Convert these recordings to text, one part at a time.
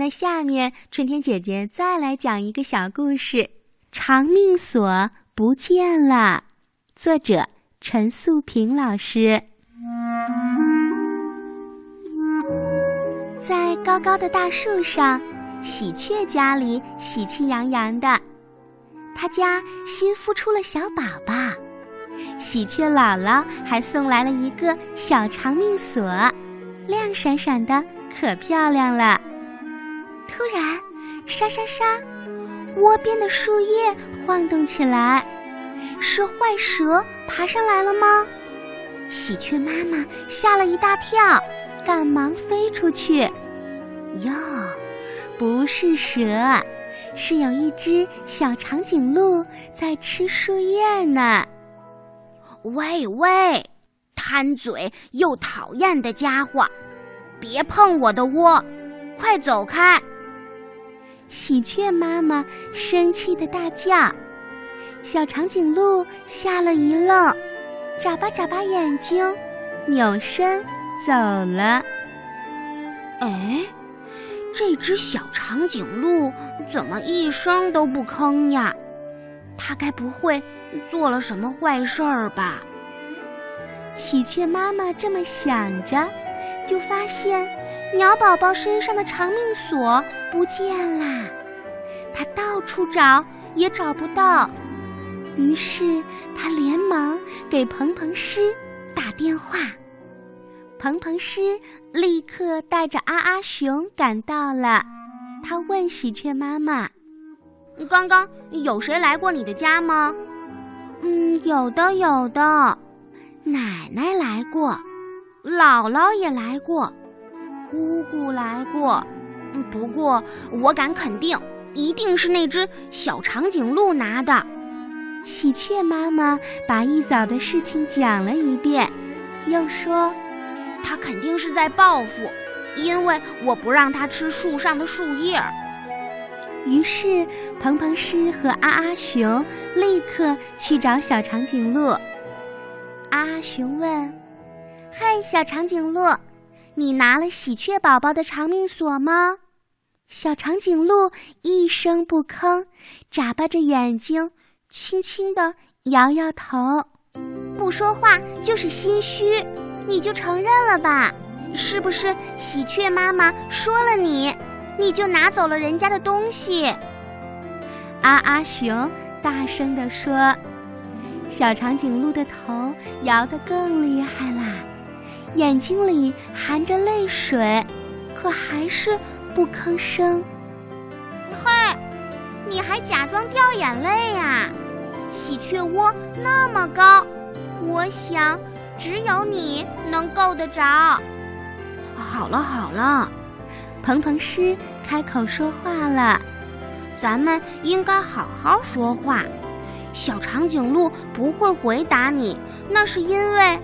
那下面春天姐姐再来讲一个小故事，《长命锁不见了》，作者陈素平老师。在高高的大树上，喜鹊家里喜气洋洋的，他家新孵出了小宝宝。喜鹊姥姥还送来了一个小长命锁，亮闪闪的，可漂亮了。突然，沙沙沙，窝边的树叶晃动起来，是坏蛇爬上来了吗？喜鹊妈妈吓了一大跳，赶忙飞出去。哟，不是蛇，是有一只小长颈鹿在吃树叶呢。喂喂，贪嘴又讨厌的家伙，别碰我的窝，快走开！喜鹊妈妈生气的大叫，小长颈鹿吓了一愣，眨巴眨巴眼睛，扭身走了。哎，这只小长颈鹿怎么一声都不吭呀？它该不会做了什么坏事儿吧？喜鹊妈妈这么想着，就发现。鸟宝宝身上的长命锁不见啦，它到处找也找不到，于是它连忙给蓬蓬狮打电话。蓬蓬狮立刻带着阿阿熊赶到了，他问喜鹊妈妈：“刚刚有谁来过你的家吗？”“嗯，有的，有的，奶奶来过，姥姥也来过。”姑姑来过，不过我敢肯定，一定是那只小长颈鹿拿的。喜鹊妈妈把一早的事情讲了一遍，又说：“它肯定是在报复，因为我不让它吃树上的树叶。”于是，蓬蓬狮和阿阿熊立刻去找小长颈鹿。阿阿熊问：“嗨，小长颈鹿。”你拿了喜鹊宝宝的长命锁吗？小长颈鹿一声不吭，眨巴着眼睛，轻轻地摇摇头，不说话就是心虚。你就承认了吧？是不是喜鹊妈妈说了你，你就拿走了人家的东西？阿阿熊大声地说。小长颈鹿的头摇得更厉害啦。眼睛里含着泪水，可还是不吭声。嘿，你还假装掉眼泪呀？喜鹊窝那么高，我想只有你能够得着。好了好了，鹏鹏狮开口说话了：“咱们应该好好说话。小长颈鹿不会回答你，那是因为……”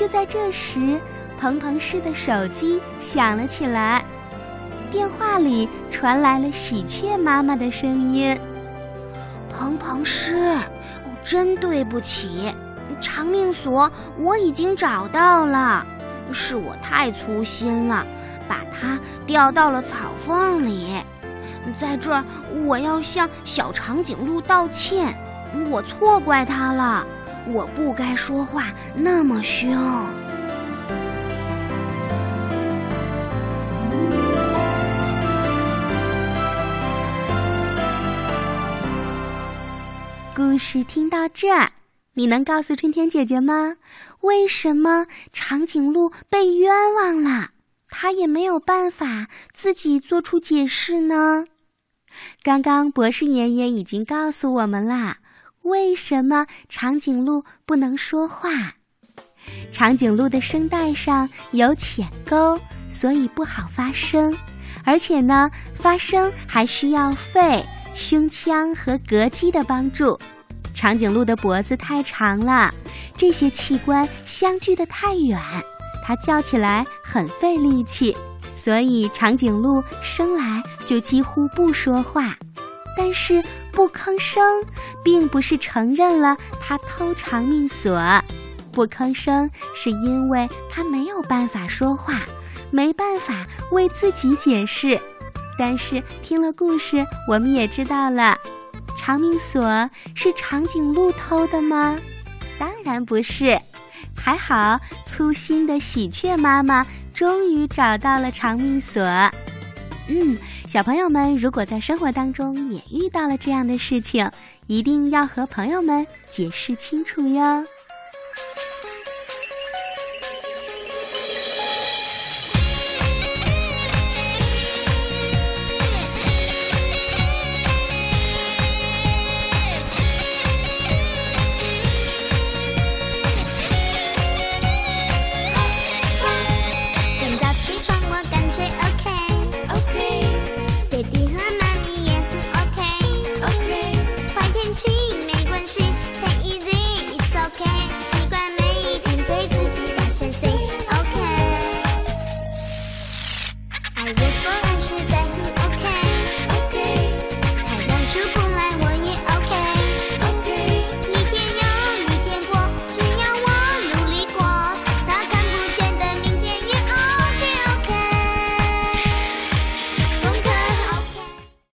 就在这时，蓬蓬狮的手机响了起来，电话里传来了喜鹊妈妈的声音：“蓬蓬狮，真对不起，长命锁我已经找到了，是我太粗心了，把它掉到了草缝里。在这儿，我要向小长颈鹿道歉，我错怪它了。”我不该说话那么凶。故事听到这儿，你能告诉春天姐姐吗？为什么长颈鹿被冤枉了？他也没有办法自己做出解释呢？刚刚博士爷爷已经告诉我们啦。为什么长颈鹿不能说话？长颈鹿的声带上有浅沟，所以不好发声。而且呢，发声还需要肺、胸腔和膈肌的帮助。长颈鹿的脖子太长了，这些器官相距的太远，它叫起来很费力气，所以长颈鹿生来就几乎不说话。但是不吭声，并不是承认了他偷长命锁，不吭声是因为他没有办法说话，没办法为自己解释。但是听了故事，我们也知道了，长命锁是长颈鹿偷的吗？当然不是。还好，粗心的喜鹊妈妈终于找到了长命锁。嗯，小朋友们，如果在生活当中也遇到了这样的事情，一定要和朋友们解释清楚哟。